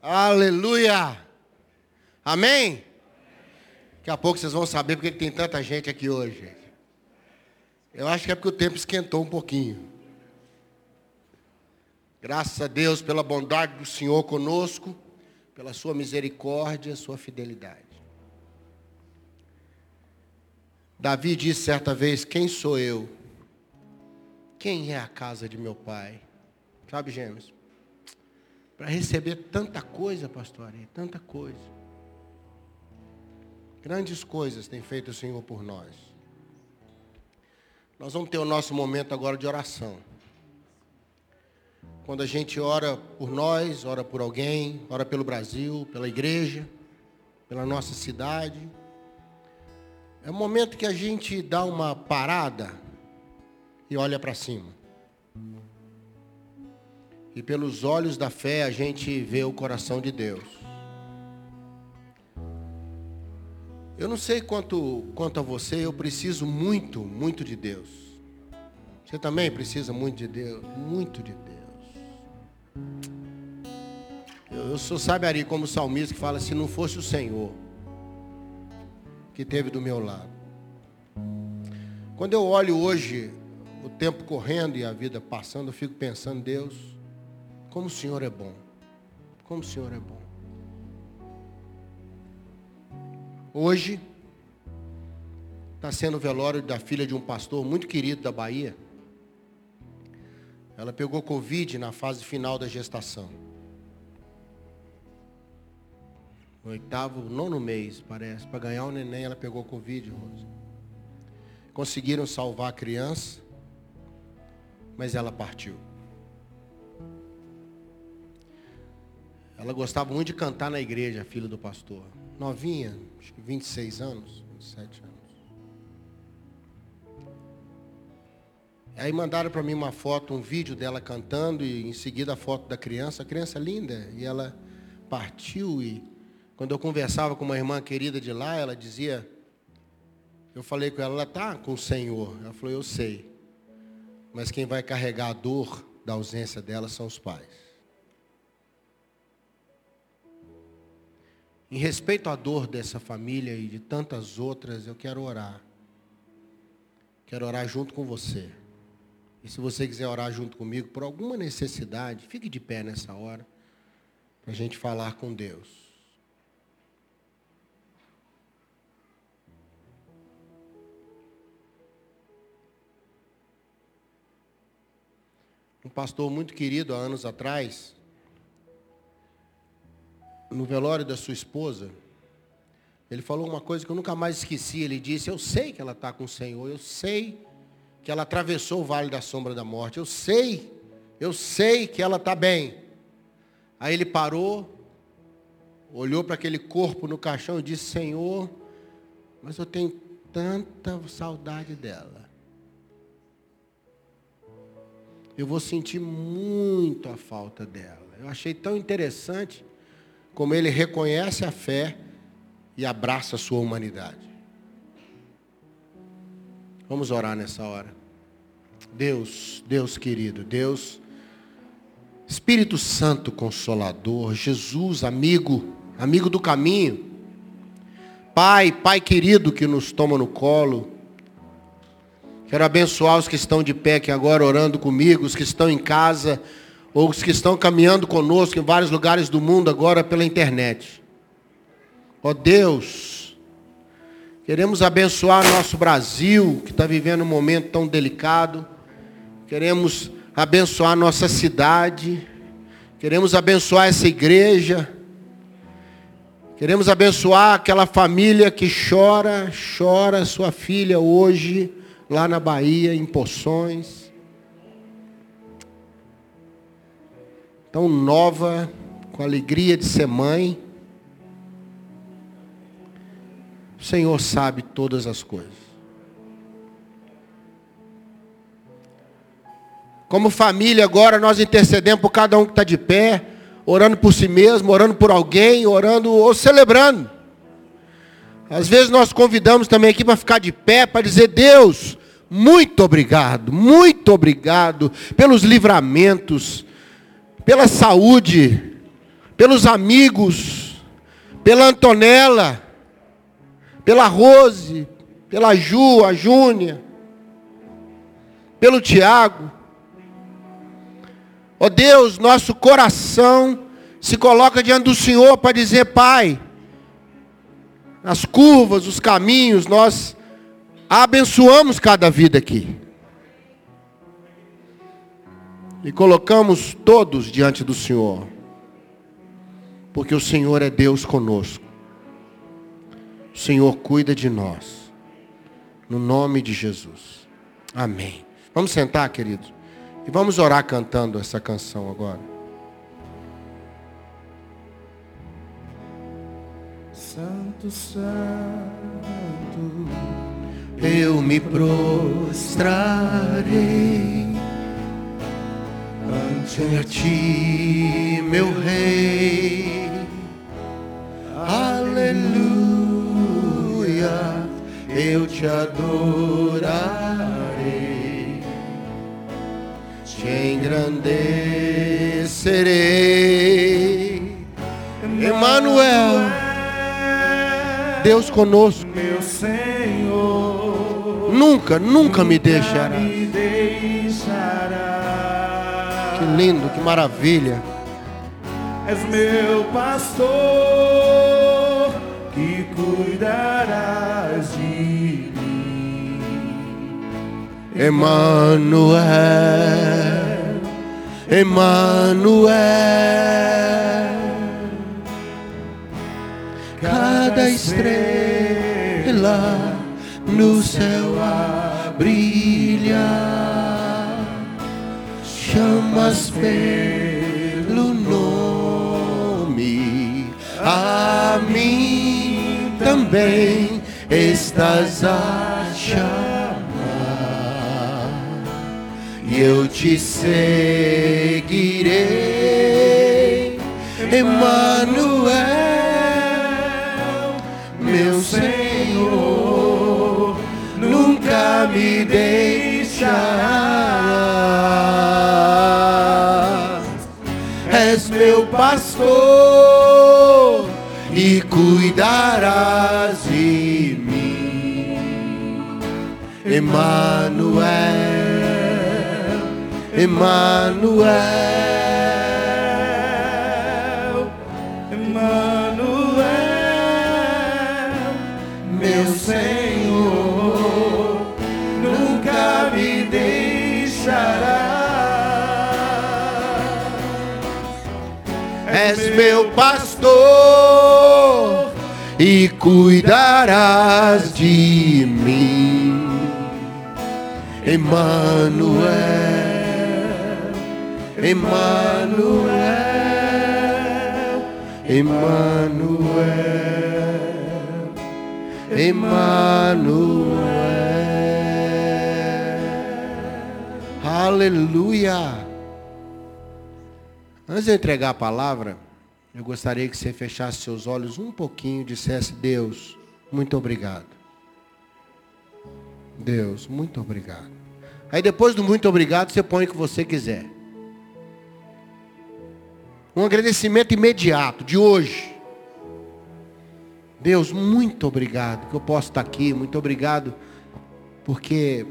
Aleluia! Amém? Daqui a pouco vocês vão saber porque tem tanta gente aqui hoje. Eu acho que é porque o tempo esquentou um pouquinho. Graças a Deus pela bondade do Senhor conosco, pela sua misericórdia, sua fidelidade. Davi disse certa vez: Quem sou eu? Quem é a casa de meu pai? Sabe, gêmeos? Para receber tanta coisa, pastor, tanta coisa. Grandes coisas tem feito o Senhor por nós. Nós vamos ter o nosso momento agora de oração. Quando a gente ora por nós, ora por alguém, ora pelo Brasil, pela igreja, pela nossa cidade. É o momento que a gente dá uma parada e olha para cima. E pelos olhos da fé a gente vê o coração de Deus. Eu não sei quanto, quanto a você, eu preciso muito, muito de Deus. Você também precisa muito de Deus, muito de Deus. Eu, eu sou, sabe, Ari, como salmista que fala, se não fosse o Senhor que teve do meu lado. Quando eu olho hoje o tempo correndo e a vida passando, eu fico pensando, Deus, como o Senhor é bom. Como o Senhor é bom. Hoje está sendo o velório da filha de um pastor muito querido da Bahia. Ela pegou Covid na fase final da gestação. No oitavo, nono mês, parece. Para ganhar o neném, ela pegou Covid, Rosa. Conseguiram salvar a criança, mas ela partiu. Ela gostava muito de cantar na igreja, a filha do pastor. Novinha, acho que 26 anos, 27 anos. Aí mandaram para mim uma foto, um vídeo dela cantando e em seguida a foto da criança. A criança linda e ela partiu e quando eu conversava com uma irmã querida de lá, ela dizia, eu falei com ela, ela está com o Senhor. Ela falou, eu sei. Mas quem vai carregar a dor da ausência dela são os pais. Em respeito à dor dessa família e de tantas outras, eu quero orar. Quero orar junto com você. E se você quiser orar junto comigo por alguma necessidade, fique de pé nessa hora, para a gente falar com Deus. Um pastor muito querido há anos atrás, no velório da sua esposa, ele falou uma coisa que eu nunca mais esqueci. Ele disse: Eu sei que ela está com o Senhor, eu sei que ela atravessou o vale da sombra da morte, eu sei, eu sei que ela está bem. Aí ele parou, olhou para aquele corpo no caixão e disse: Senhor, mas eu tenho tanta saudade dela. Eu vou sentir muito a falta dela. Eu achei tão interessante como ele reconhece a fé e abraça a sua humanidade. Vamos orar nessa hora. Deus, Deus querido, Deus, Espírito Santo Consolador, Jesus, amigo, amigo do caminho, Pai, Pai querido que nos toma no colo. Quero abençoar os que estão de pé aqui agora orando comigo, os que estão em casa ou os que estão caminhando conosco em vários lugares do mundo agora pela internet. Ó oh Deus, queremos abençoar nosso Brasil, que está vivendo um momento tão delicado. Queremos abençoar nossa cidade. Queremos abençoar essa igreja. Queremos abençoar aquela família que chora, chora sua filha hoje, lá na Bahia, em Poções. Tão nova, com alegria de ser mãe. O Senhor sabe todas as coisas. Como família, agora nós intercedemos por cada um que está de pé, orando por si mesmo, orando por alguém, orando ou celebrando. Às vezes nós convidamos também aqui para ficar de pé, para dizer, Deus, muito obrigado, muito obrigado pelos livramentos, pela saúde, pelos amigos, pela Antonella, pela Rose, pela Ju, a Júnia, pelo Tiago. Ó oh Deus, nosso coração se coloca diante do Senhor para dizer, Pai, as curvas, os caminhos, nós abençoamos cada vida aqui. E colocamos todos diante do Senhor. Porque o Senhor é Deus conosco. O Senhor cuida de nós. No nome de Jesus. Amém. Vamos sentar, queridos. E vamos orar cantando essa canção agora. Santo, Santo, eu me prostrarei ante ti, meu Rei. Aleluia, eu te adorarei, te engrandecerei. Emmanuel, Deus conosco. meu Senhor, Nunca, nunca me deixará. Que lindo, que maravilha. És meu pastor, que cuidarás de mim. Emmanuel, Emmanuel. Cada estrela no céu a brilhar, chamas pelo nome, a mim também estás a chamar, e eu te seguirei, Emmanuel, meu Senhor, nunca me deixarás. Cuidarás de mim. Emmanuel, Emmanuel, Emmanuel, meu Senhor, nunca me deixará. és meu pastor e cuidarás de mim. Emmanuel, Emmanuel, Emmanuel, Emmanuel. Aleluia. Antes de entregar a palavra, eu gostaria que você fechasse seus olhos um pouquinho e dissesse, Deus, muito obrigado. Deus, muito obrigado. Aí depois do muito obrigado, você põe o que você quiser. Um agradecimento imediato, de hoje. Deus, muito obrigado que eu posso estar aqui. Muito obrigado porque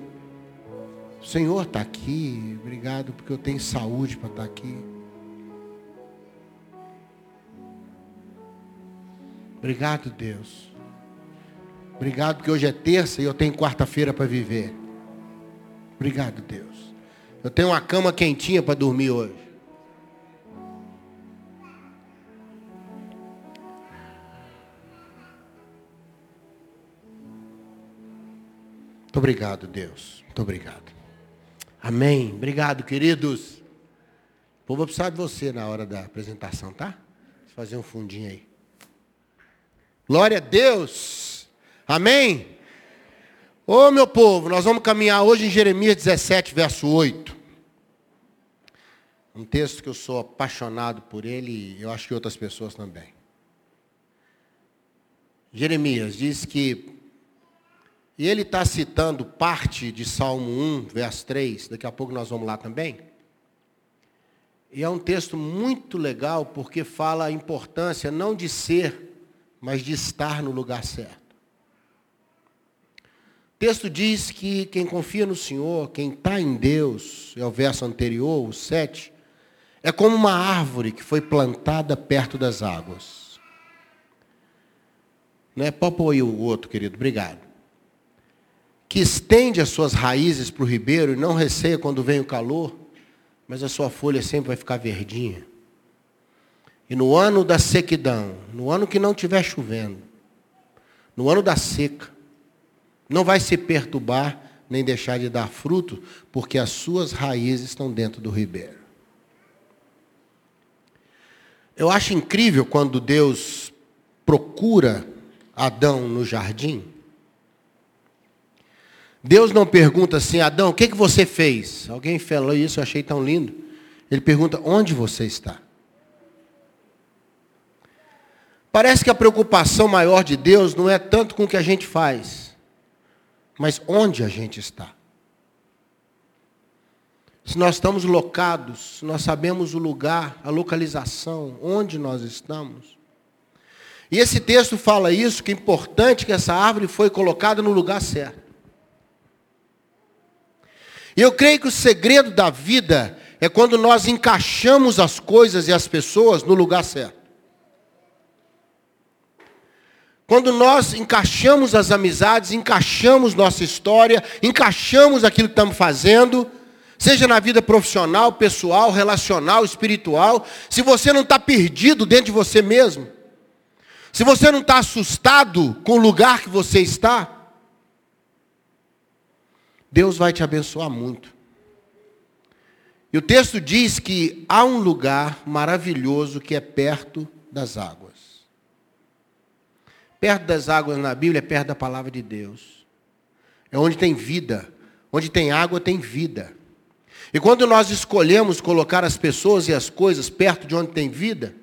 o Senhor está aqui. Obrigado porque eu tenho saúde para estar aqui. Obrigado, Deus. Obrigado porque hoje é terça e eu tenho quarta-feira para viver. Obrigado, Deus. Eu tenho uma cama quentinha para dormir hoje. Muito obrigado, Deus. Muito obrigado. Amém. Obrigado, queridos. O povo precisar de você na hora da apresentação, tá? Vou fazer um fundinho aí. Glória a Deus. Amém? Ô meu povo, nós vamos caminhar hoje em Jeremias 17, verso 8. Um texto que eu sou apaixonado por ele e eu acho que outras pessoas também. Jeremias diz que, e ele está citando parte de Salmo 1, verso 3, daqui a pouco nós vamos lá também. E é um texto muito legal porque fala a importância não de ser, mas de estar no lugar certo. O texto diz que quem confia no Senhor, quem está em Deus, é o verso anterior, o 7, é como uma árvore que foi plantada perto das águas. Não é? Pôr aí o outro, querido, obrigado. Que estende as suas raízes para o ribeiro e não receia quando vem o calor, mas a sua folha sempre vai ficar verdinha. E no ano da sequidão, no ano que não estiver chovendo, no ano da seca, não vai se perturbar nem deixar de dar fruto, porque as suas raízes estão dentro do ribeiro. Eu acho incrível quando Deus procura Adão no jardim. Deus não pergunta assim, Adão, o que, que você fez? Alguém falou isso, eu achei tão lindo. Ele pergunta, onde você está? Parece que a preocupação maior de Deus não é tanto com o que a gente faz, mas onde a gente está. Se nós estamos locados, se nós sabemos o lugar, a localização, onde nós estamos. E esse texto fala isso, que é importante que essa árvore foi colocada no lugar certo. E eu creio que o segredo da vida é quando nós encaixamos as coisas e as pessoas no lugar certo. Quando nós encaixamos as amizades, encaixamos nossa história, encaixamos aquilo que estamos fazendo, seja na vida profissional, pessoal, relacional, espiritual, se você não está perdido dentro de você mesmo, se você não está assustado com o lugar que você está, Deus vai te abençoar muito. E o texto diz que há um lugar maravilhoso que é perto das águas. Perto das águas na Bíblia é perto da palavra de Deus. É onde tem vida. Onde tem água, tem vida. E quando nós escolhemos colocar as pessoas e as coisas perto de onde tem vida,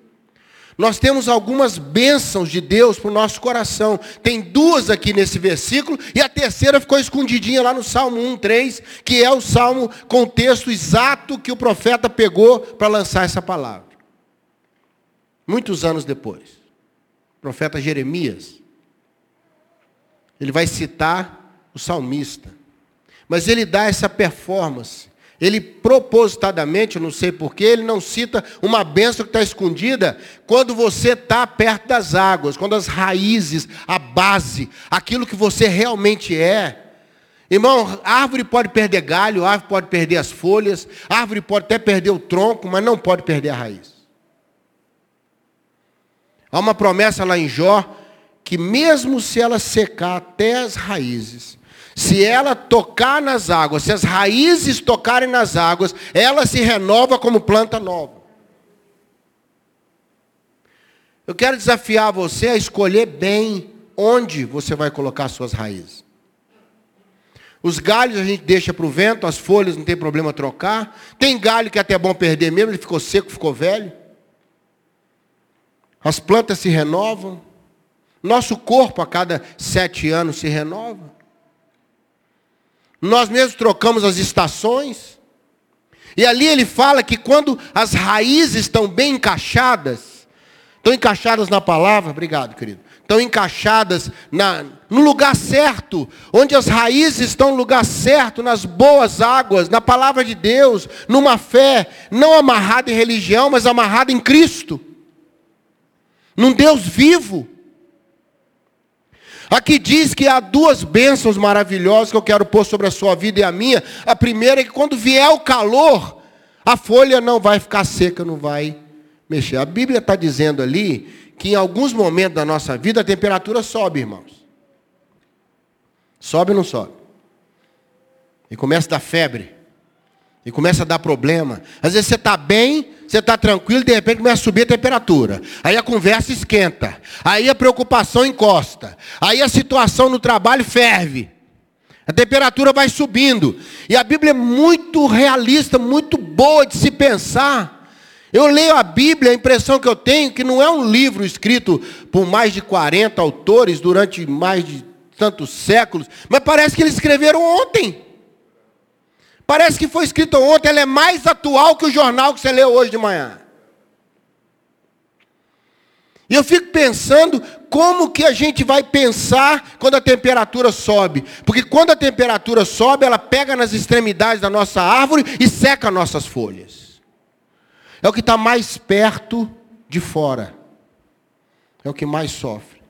nós temos algumas bênçãos de Deus para o nosso coração. Tem duas aqui nesse versículo, e a terceira ficou escondidinha lá no Salmo 1, 3, que é o salmo com o texto exato que o profeta pegou para lançar essa palavra. Muitos anos depois profeta Jeremias. Ele vai citar o salmista. Mas ele dá essa performance. Ele propositadamente, eu não sei porquê, ele não cita uma benção que está escondida quando você está perto das águas, quando as raízes, a base, aquilo que você realmente é. Irmão, árvore pode perder galho, árvore pode perder as folhas, árvore pode até perder o tronco, mas não pode perder a raiz. Há uma promessa lá em Jó que mesmo se ela secar até as raízes, se ela tocar nas águas, se as raízes tocarem nas águas, ela se renova como planta nova. Eu quero desafiar você a escolher bem onde você vai colocar suas raízes. Os galhos a gente deixa para o vento, as folhas não tem problema trocar. Tem galho que é até bom perder mesmo, ele ficou seco, ficou velho. As plantas se renovam. Nosso corpo a cada sete anos se renova. Nós mesmos trocamos as estações. E ali ele fala que quando as raízes estão bem encaixadas, estão encaixadas na palavra, obrigado, querido. Estão encaixadas na, no lugar certo, onde as raízes estão no lugar certo, nas boas águas, na palavra de Deus, numa fé, não amarrada em religião, mas amarrada em Cristo num Deus vivo. Aqui diz que há duas bênçãos maravilhosas que eu quero pôr sobre a sua vida e a minha. A primeira é que quando vier o calor, a folha não vai ficar seca, não vai mexer. A Bíblia está dizendo ali que em alguns momentos da nossa vida a temperatura sobe, irmãos. Sobe ou não sobe? E começa a dar febre. E começa a dar problema. Às vezes você está bem, você está tranquilo, de repente começa a subir a temperatura. Aí a conversa esquenta. Aí a preocupação encosta. Aí a situação no trabalho ferve. A temperatura vai subindo. E a Bíblia é muito realista, muito boa de se pensar. Eu leio a Bíblia, a impressão que eu tenho é que não é um livro escrito por mais de 40 autores durante mais de tantos séculos, mas parece que eles escreveram ontem. Parece que foi escrita ontem, ela é mais atual que o jornal que você leu hoje de manhã. E eu fico pensando como que a gente vai pensar quando a temperatura sobe. Porque quando a temperatura sobe, ela pega nas extremidades da nossa árvore e seca nossas folhas. É o que está mais perto de fora. É o que mais sofre.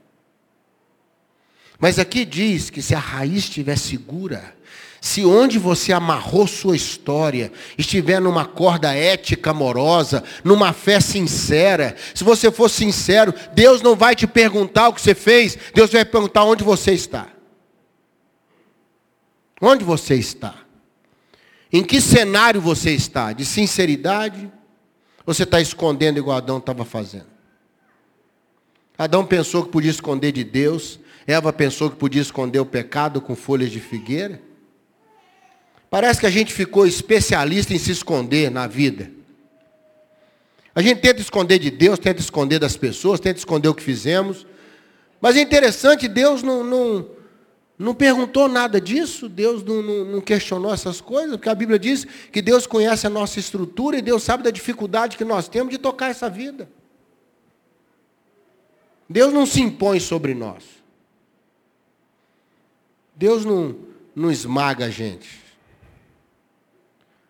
Mas aqui diz que se a raiz estiver segura, se onde você amarrou sua história estiver numa corda ética amorosa, numa fé sincera, se você for sincero, Deus não vai te perguntar o que você fez, Deus vai perguntar onde você está. Onde você está? Em que cenário você está? De sinceridade? Ou você está escondendo igual Adão estava fazendo? Adão pensou que podia esconder de Deus, Eva pensou que podia esconder o pecado com folhas de figueira. Parece que a gente ficou especialista em se esconder na vida. A gente tenta esconder de Deus, tenta esconder das pessoas, tenta esconder o que fizemos. Mas é interessante, Deus não, não, não perguntou nada disso, Deus não, não, não, questionou essas coisas, porque a Bíblia diz que Deus conhece a nossa estrutura e Deus sabe da dificuldade que nós temos de tocar essa vida. Deus não se impõe sobre nós. Deus não, não esmaga a gente.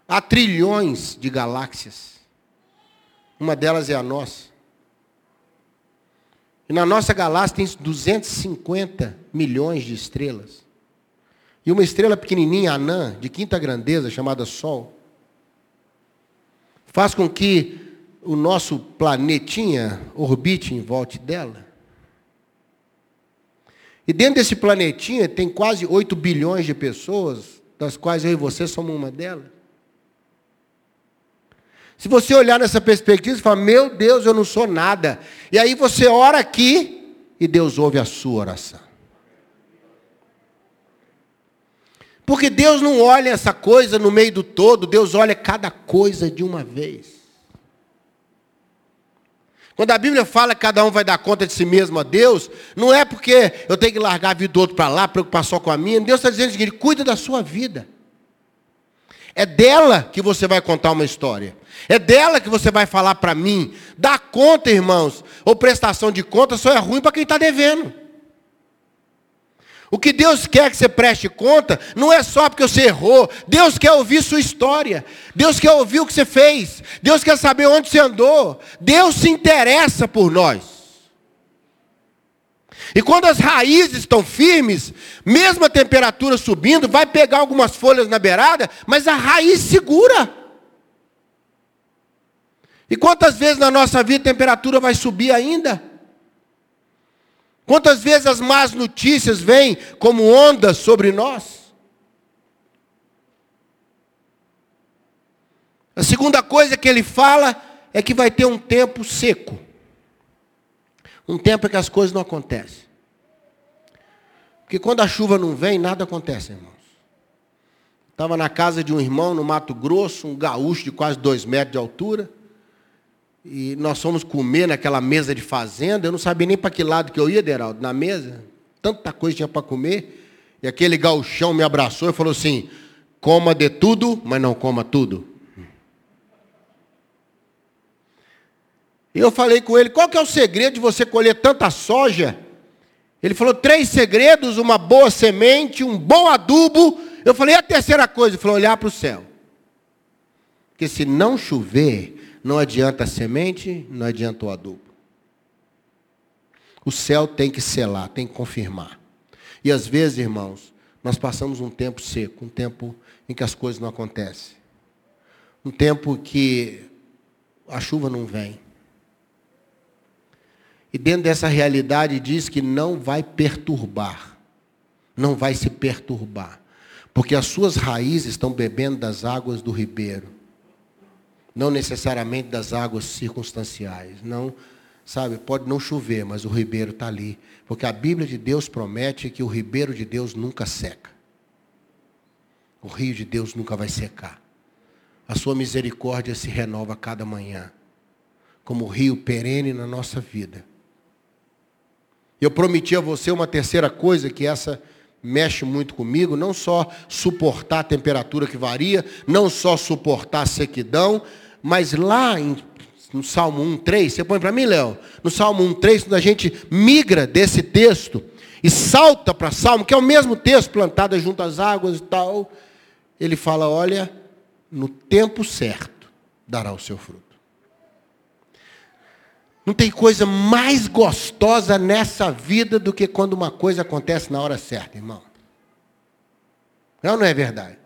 Há trilhões de galáxias. Uma delas é a nossa. E na nossa galáxia tem 250 milhões de estrelas. E uma estrela pequenininha, anã, de quinta grandeza, chamada Sol, faz com que o nosso planetinha orbite em volta dela. E dentro desse planetinha tem quase 8 bilhões de pessoas, das quais eu e você somos uma delas. Se você olhar nessa perspectiva, você fala, meu Deus, eu não sou nada. E aí você ora aqui e Deus ouve a sua oração. Porque Deus não olha essa coisa no meio do todo, Deus olha cada coisa de uma vez. Quando a Bíblia fala que cada um vai dar conta de si mesmo a Deus, não é porque eu tenho que largar a vida do outro para lá, preocupar só com a minha. Deus está dizendo o seguinte: cuida da sua vida. É dela que você vai contar uma história. É dela que você vai falar para mim. Dá conta, irmãos. Ou prestação de conta só é ruim para quem está devendo. O que Deus quer que você preste conta não é só porque você errou. Deus quer ouvir sua história. Deus quer ouvir o que você fez. Deus quer saber onde você andou. Deus se interessa por nós. E quando as raízes estão firmes, mesmo a temperatura subindo, vai pegar algumas folhas na beirada, mas a raiz segura. E quantas vezes na nossa vida a temperatura vai subir ainda? Quantas vezes as más notícias vêm como ondas sobre nós? A segunda coisa que ele fala é que vai ter um tempo seco. Um tempo em que as coisas não acontecem. Porque quando a chuva não vem, nada acontece, irmãos. Estava na casa de um irmão no Mato Grosso, um gaúcho de quase dois metros de altura. E nós fomos comer naquela mesa de fazenda. Eu não sabia nem para que lado que eu ia, Deraldo, na mesa. Tanta coisa tinha para comer. E aquele gauchão me abraçou e falou assim: coma de tudo, mas não coma tudo. E eu falei com ele, qual que é o segredo de você colher tanta soja? Ele falou três segredos, uma boa semente, um bom adubo. Eu falei, e a terceira coisa? Ele falou, olhar para o céu. Porque se não chover, não adianta a semente, não adianta o adubo. O céu tem que selar, tem que confirmar. E às vezes, irmãos, nós passamos um tempo seco, um tempo em que as coisas não acontecem. Um tempo que a chuva não vem. E dentro dessa realidade diz que não vai perturbar. Não vai se perturbar. Porque as suas raízes estão bebendo das águas do ribeiro. Não necessariamente das águas circunstanciais. Não, sabe, pode não chover, mas o ribeiro está ali. Porque a Bíblia de Deus promete que o ribeiro de Deus nunca seca. O rio de Deus nunca vai secar. A sua misericórdia se renova a cada manhã. Como rio perene na nossa vida eu prometi a você uma terceira coisa, que essa mexe muito comigo, não só suportar a temperatura que varia, não só suportar a sequidão, mas lá em, no Salmo 1, 3, você põe para mim, Léo? No Salmo 1, 3, quando a gente migra desse texto e salta para Salmo, que é o mesmo texto, plantada junto às águas e tal, ele fala, olha, no tempo certo dará o seu fruto. Não tem coisa mais gostosa nessa vida do que quando uma coisa acontece na hora certa, irmão. Não, não é verdade.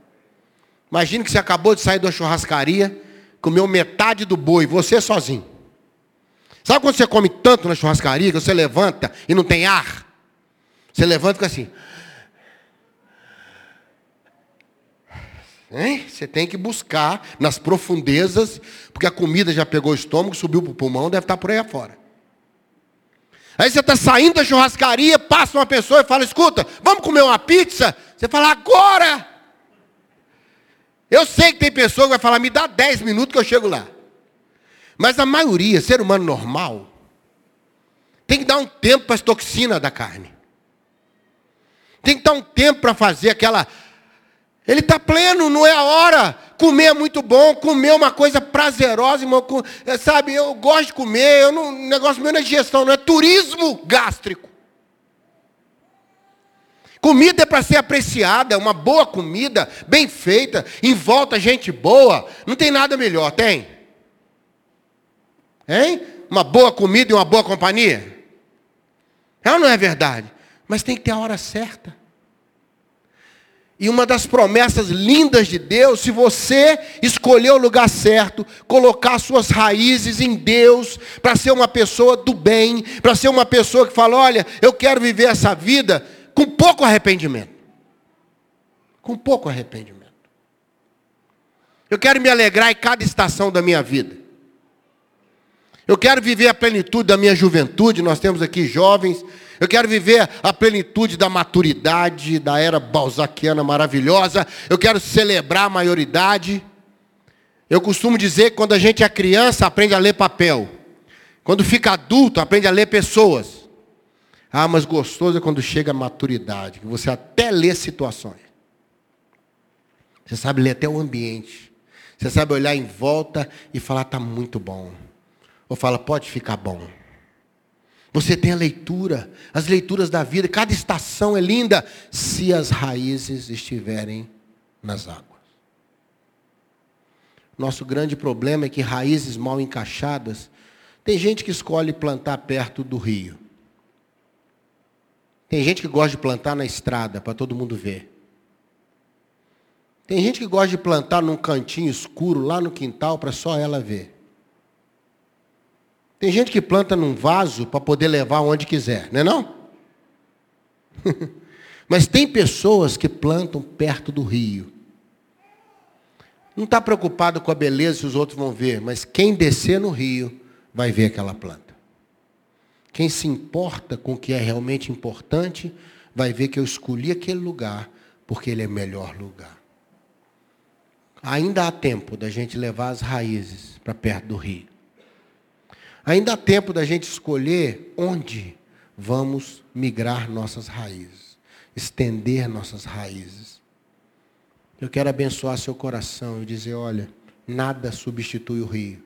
Imagine que você acabou de sair da churrascaria, comeu metade do boi, você sozinho. Sabe quando você come tanto na churrascaria que você levanta e não tem ar? Você levanta e fica assim. Hein? Você tem que buscar nas profundezas, porque a comida já pegou o estômago, subiu para o pulmão, deve estar por aí afora. Aí você está saindo da churrascaria, passa uma pessoa e fala, escuta, vamos comer uma pizza? Você fala, agora! Eu sei que tem pessoa que vai falar, me dá 10 minutos que eu chego lá. Mas a maioria, ser humano normal, tem que dar um tempo para as toxinas da carne. Tem que dar um tempo para fazer aquela ele está pleno, não é a hora. Comer é muito bom, comer é uma coisa prazerosa, irmão. É, sabe, eu gosto de comer, eu não, o negócio meu não é digestão, não é turismo gástrico. Comida é para ser apreciada, uma boa comida, bem feita, em volta gente boa. Não tem nada melhor, tem? Hein? Uma boa comida e uma boa companhia? É ou não é verdade? Mas tem que ter a hora certa. E uma das promessas lindas de Deus, se você escolher o lugar certo, colocar suas raízes em Deus, para ser uma pessoa do bem, para ser uma pessoa que fala: olha, eu quero viver essa vida com pouco arrependimento. Com pouco arrependimento. Eu quero me alegrar em cada estação da minha vida. Eu quero viver a plenitude da minha juventude. Nós temos aqui jovens eu quero viver a plenitude da maturidade, da era balzaquiana maravilhosa. Eu quero celebrar a maioridade. Eu costumo dizer que quando a gente é criança, aprende a ler papel. Quando fica adulto, aprende a ler pessoas. Ah, mas gostoso é quando chega a maturidade, que você até lê situações. Você sabe ler até o ambiente. Você sabe olhar em volta e falar, está muito bom. Ou fala, pode ficar bom. Você tem a leitura, as leituras da vida, cada estação é linda se as raízes estiverem nas águas. Nosso grande problema é que raízes mal encaixadas, tem gente que escolhe plantar perto do rio. Tem gente que gosta de plantar na estrada para todo mundo ver. Tem gente que gosta de plantar num cantinho escuro lá no quintal para só ela ver. Tem gente que planta num vaso para poder levar onde quiser, não é não? Mas tem pessoas que plantam perto do rio. Não está preocupado com a beleza se os outros vão ver, mas quem descer no rio vai ver aquela planta. Quem se importa com o que é realmente importante, vai ver que eu escolhi aquele lugar porque ele é o melhor lugar. Ainda há tempo da gente levar as raízes para perto do rio. Ainda há tempo da gente escolher onde vamos migrar nossas raízes, estender nossas raízes. Eu quero abençoar seu coração e dizer: olha, nada substitui o rio,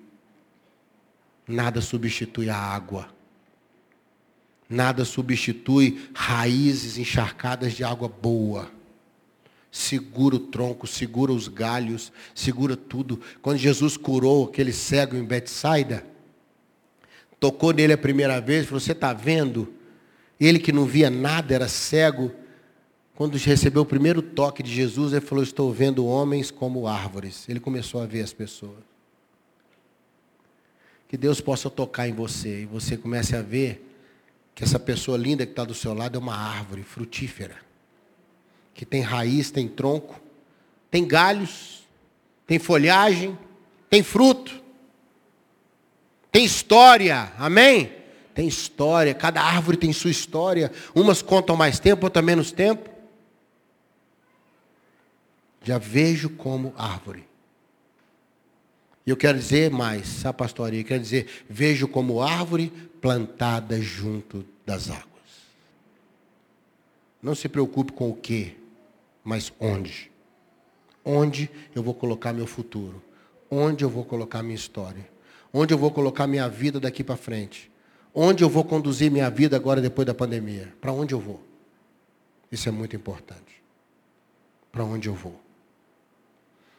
nada substitui a água, nada substitui raízes encharcadas de água boa segura o tronco, segura os galhos, segura tudo. Quando Jesus curou aquele cego em Betsaida, tocou nele a primeira vez, falou: Você está vendo? Ele que não via nada, era cego. Quando recebeu o primeiro toque de Jesus, ele falou: Estou vendo homens como árvores. Ele começou a ver as pessoas. Que Deus possa tocar em você e você comece a ver que essa pessoa linda que está do seu lado é uma árvore frutífera, que tem raiz, tem tronco, tem galhos, tem folhagem, tem fruto. Tem história, amém? Tem história, cada árvore tem sua história. Umas contam mais tempo, outras menos tempo. Já vejo como árvore. E eu quero dizer mais, sabe, pastoria? Quero dizer, vejo como árvore plantada junto das águas. Não se preocupe com o que, mas onde. Onde eu vou colocar meu futuro? Onde eu vou colocar minha história? Onde eu vou colocar minha vida daqui para frente? Onde eu vou conduzir minha vida agora depois da pandemia? Para onde eu vou? Isso é muito importante. Para onde eu vou?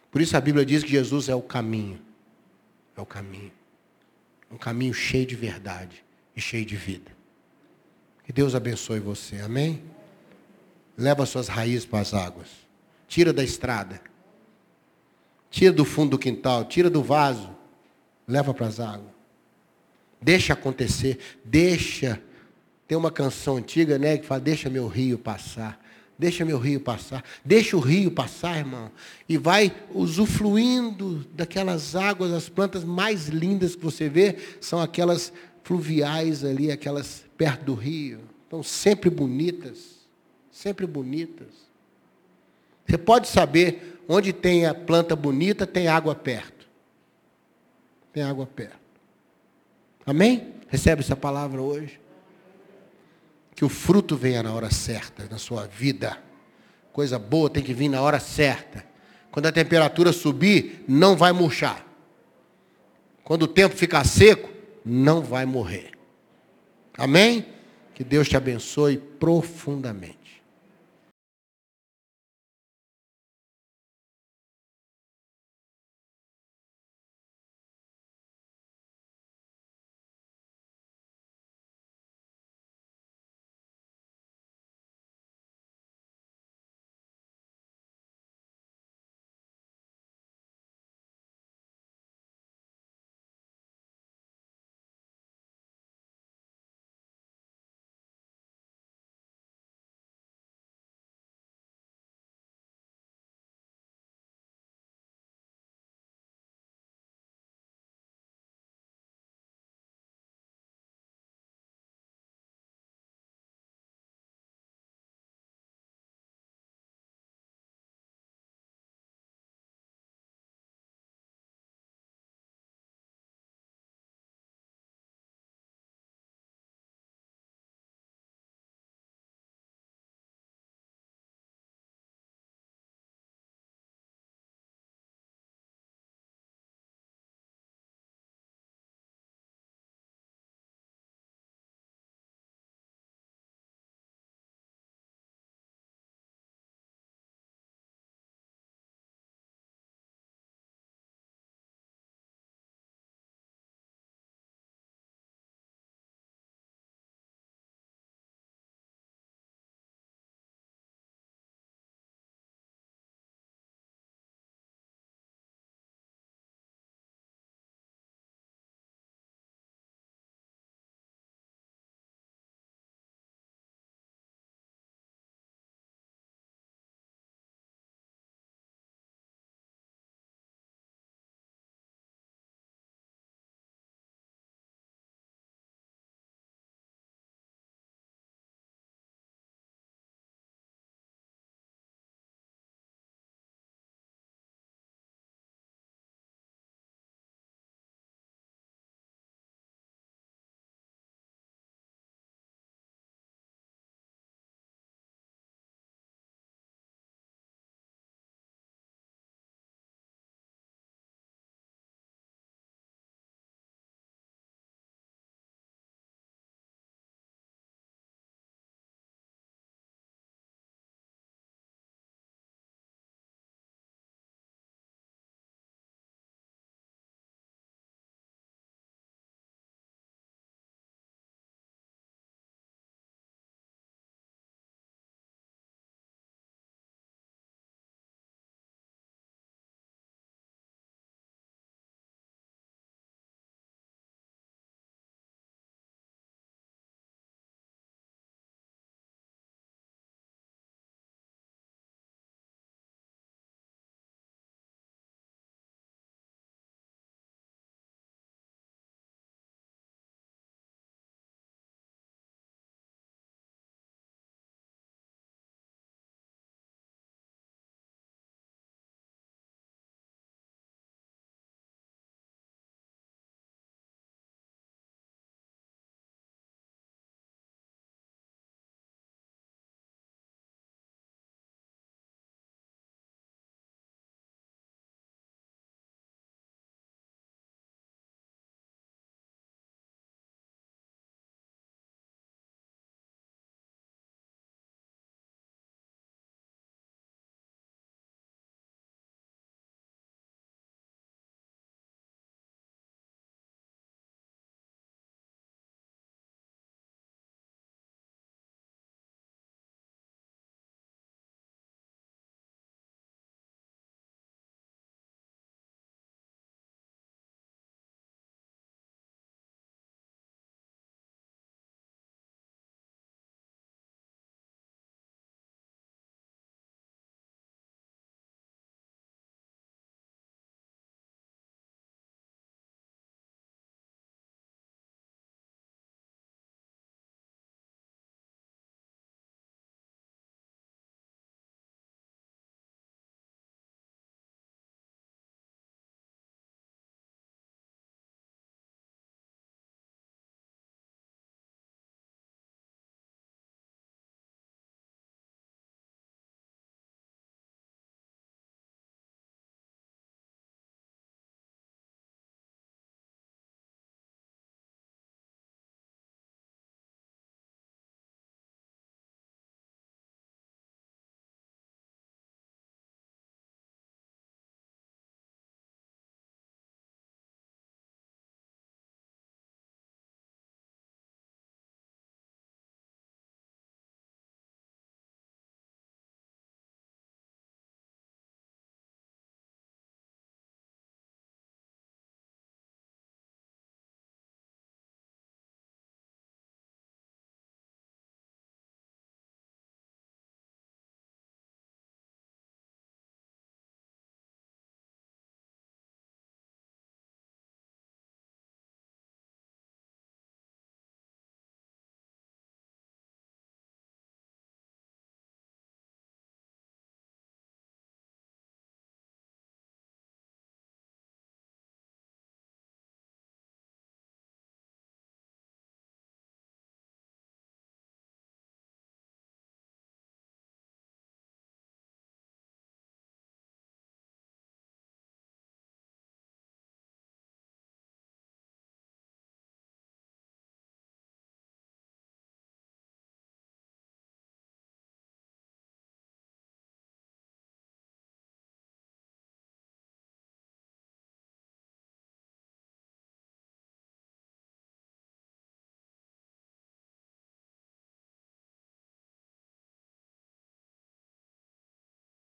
Por isso a Bíblia diz que Jesus é o caminho. É o caminho. Um caminho cheio de verdade e cheio de vida. Que Deus abençoe você. Amém? Leva suas raízes para as águas. Tira da estrada. Tira do fundo do quintal. Tira do vaso. Leva para as águas. Deixa acontecer. Deixa. Tem uma canção antiga, né, que fala: Deixa meu rio passar. Deixa meu rio passar. Deixa o rio passar, irmão. E vai usufruindo daquelas águas, as plantas mais lindas que você vê são aquelas fluviais ali, aquelas perto do rio. Estão sempre bonitas. Sempre bonitas. Você pode saber onde tem a planta bonita, tem água perto. Tem água perto. Amém? Recebe essa palavra hoje? Que o fruto venha na hora certa na sua vida. Coisa boa tem que vir na hora certa. Quando a temperatura subir, não vai murchar. Quando o tempo ficar seco, não vai morrer. Amém? Que Deus te abençoe profundamente.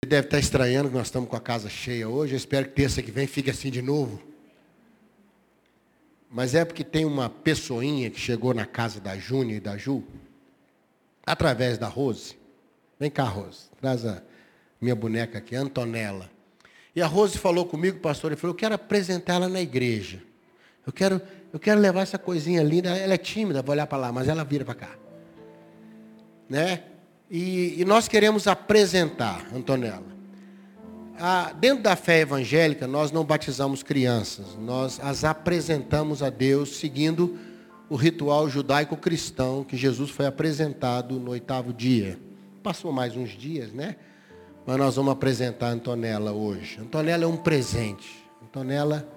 Deve estar estranhando que nós estamos com a casa cheia hoje. Eu espero que terça que vem fique assim de novo. Mas é porque tem uma pessoinha que chegou na casa da Júnia e da Ju, através da Rose. Vem cá, Rose. Traz a minha boneca aqui, Antonella. E a Rose falou comigo, pastor, ele falou, eu quero apresentar ela na igreja. Eu quero, eu quero levar essa coisinha linda. Ela é tímida, vou olhar para lá, mas ela vira para cá. Né? E, e, nós queremos apresentar, Antonella. A, dentro da fé evangélica, nós não batizamos crianças, nós as apresentamos a Deus seguindo o ritual judaico-cristão que Jesus foi apresentado no oitavo dia. Passou mais uns dias, né? Mas nós vamos apresentar a Antonella hoje. Antonella é um presente. Antonella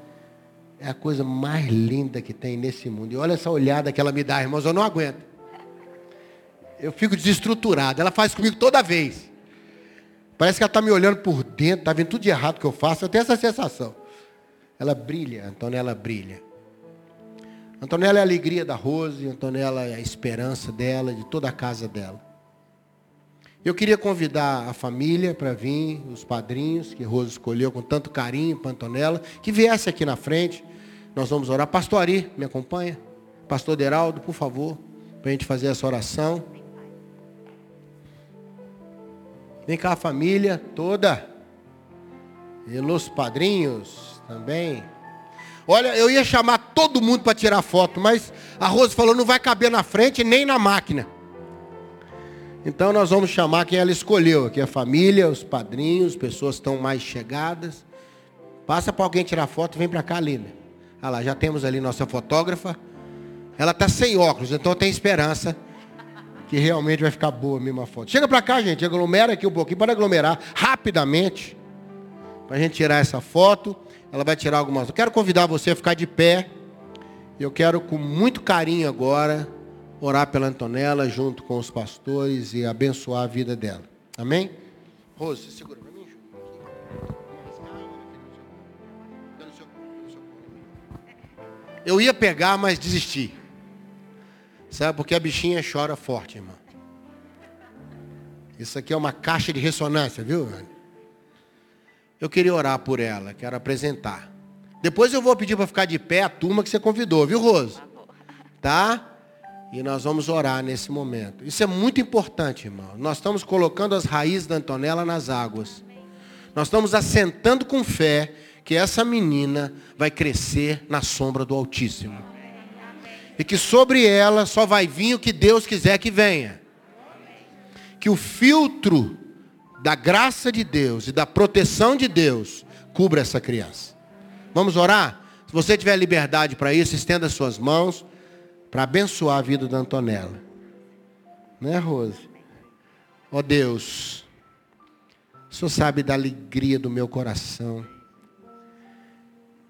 é a coisa mais linda que tem nesse mundo. E olha essa olhada que ela me dá, irmãos, eu não aguento. Eu fico desestruturado. Ela faz comigo toda vez. Parece que ela está me olhando por dentro, está vendo tudo de errado que eu faço. Eu tenho essa sensação. Ela brilha, Antonella brilha. Antonella é a alegria da Rose, Antonella é a esperança dela, de toda a casa dela. Eu queria convidar a família para vir, os padrinhos, que Rose escolheu com tanto carinho para Antonella, que viesse aqui na frente. Nós vamos orar. Pastor Ari, me acompanha? Pastor Deraldo, por favor, para a gente fazer essa oração. Vem cá a família toda. E os padrinhos também. Olha, eu ia chamar todo mundo para tirar foto, mas a Rose falou não vai caber na frente nem na máquina. Então nós vamos chamar quem ela escolheu, aqui a família, os padrinhos, pessoas que estão mais chegadas. Passa para alguém tirar foto, vem para cá, Lina. Olha lá, já temos ali nossa fotógrafa. Ela está sem óculos, então tem esperança que realmente vai ficar boa a mesma foto. Chega para cá, gente, aglomera aqui um pouquinho, para aglomerar rapidamente, para a gente tirar essa foto. Ela vai tirar algumas. Eu quero convidar você a ficar de pé. Eu quero com muito carinho agora orar pela Antonella junto com os pastores e abençoar a vida dela. Amém? Rose, segura para mim. Eu ia pegar, mas desisti. Sabe? Porque a bichinha chora forte, irmão. Isso aqui é uma caixa de ressonância, viu? Eu queria orar por ela, quero apresentar. Depois eu vou pedir para ficar de pé a turma que você convidou, viu, Rose? Tá? E nós vamos orar nesse momento. Isso é muito importante, irmão. Nós estamos colocando as raízes da Antonella nas águas. Nós estamos assentando com fé que essa menina vai crescer na sombra do Altíssimo e que sobre ela só vai vir o que Deus quiser que venha. Que o filtro da graça de Deus e da proteção de Deus cubra essa criança. Vamos orar? Se você tiver liberdade para isso, estenda suas mãos para abençoar a vida da Antonella. Né, Rose? Ó oh, Deus, o Senhor sabe da alegria do meu coração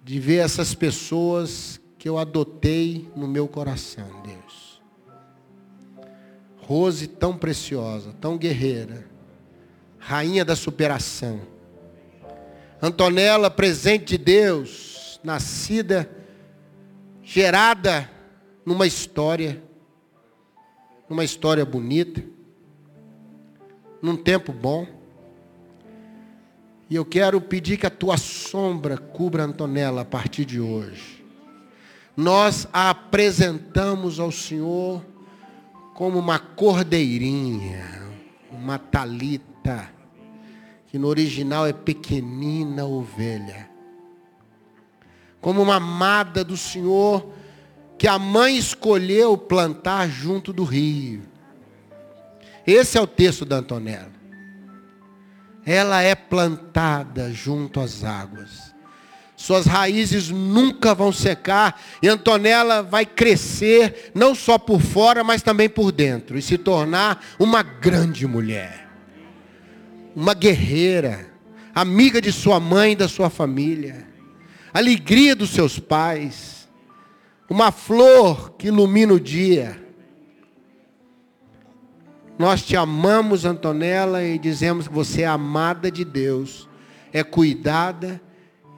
de ver essas pessoas que eu adotei no meu coração, Deus. Rose tão preciosa, tão guerreira, rainha da superação. Antonella, presente de Deus, nascida, gerada numa história, numa história bonita, num tempo bom. E eu quero pedir que a tua sombra cubra Antonella a partir de hoje nós a apresentamos ao Senhor como uma cordeirinha, uma talita, que no original é pequenina ovelha. Como uma amada do Senhor que a mãe escolheu plantar junto do rio. Esse é o texto da Antonella. Ela é plantada junto às águas suas raízes nunca vão secar e Antonella vai crescer não só por fora, mas também por dentro e se tornar uma grande mulher. Uma guerreira, amiga de sua mãe e da sua família, alegria dos seus pais, uma flor que ilumina o dia. Nós te amamos, Antonella, e dizemos que você é amada de Deus, é cuidada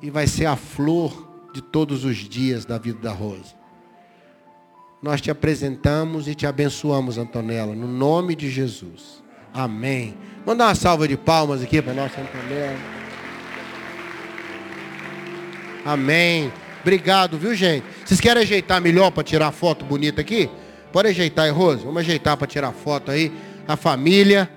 e vai ser a flor de todos os dias da vida da Rosa. Nós te apresentamos e te abençoamos, Antonella, no nome de Jesus. Amém. Dar uma salva de palmas aqui para nossa Antonella. Amém. Obrigado, viu, gente? Vocês querem ajeitar melhor para tirar foto bonita aqui? Pode ajeitar aí, Rose. Vamos ajeitar para tirar foto aí. A família.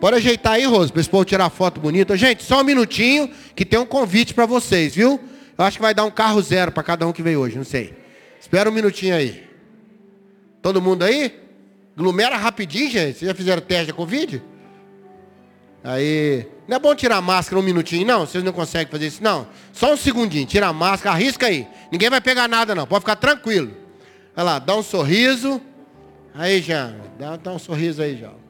Pode ajeitar aí, Rose, para esse povo tirar foto bonita. Gente, só um minutinho que tem um convite para vocês, viu? Eu acho que vai dar um carro zero para cada um que veio hoje, não sei. Espera um minutinho aí. Todo mundo aí? Glumera rapidinho, gente. Vocês já fizeram teste da Covid? Aí. Não é bom tirar a máscara um minutinho, não? Vocês não conseguem fazer isso, não? Só um segundinho, tira a máscara, arrisca aí. Ninguém vai pegar nada, não. Pode ficar tranquilo. Olha lá, dá um sorriso. Aí, Jean. Dá, dá um sorriso aí, Jean.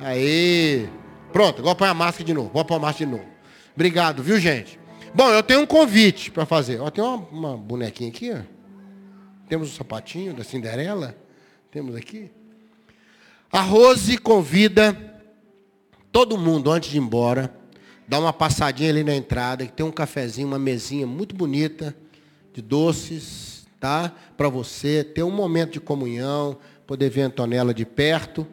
Aí. Pronto, agora põe a máscara de novo. Vou pôr a máscara de novo. Obrigado, viu, gente? Bom, eu tenho um convite para fazer. Ó, tem uma, uma bonequinha aqui, ó. Temos o um sapatinho da Cinderela. Temos aqui. A Rose convida todo mundo antes de ir embora, dá uma passadinha ali na entrada, que tem um cafezinho, uma mesinha muito bonita de doces, tá? Para você ter um momento de comunhão, poder ver a Antonella de perto,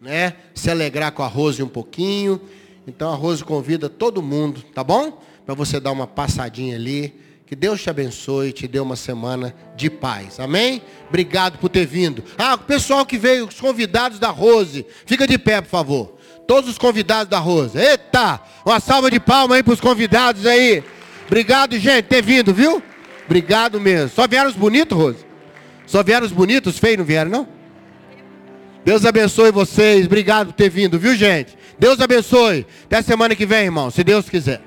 né? Se alegrar com a Rose um pouquinho. Então a Rose convida todo mundo, tá bom? Para você dar uma passadinha ali que Deus te abençoe e te dê uma semana de paz. Amém? Obrigado por ter vindo. Ah, o pessoal que veio, os convidados da Rose. Fica de pé, por favor. Todos os convidados da Rose. Eita! Uma salva de palmas aí para os convidados aí. Obrigado, gente, ter vindo, viu? Obrigado mesmo. Só vieram os bonitos, Rose? Só vieram os bonitos? Os feios não vieram, não? Deus abençoe vocês. Obrigado por ter vindo, viu, gente? Deus abençoe. Até semana que vem, irmão, se Deus quiser.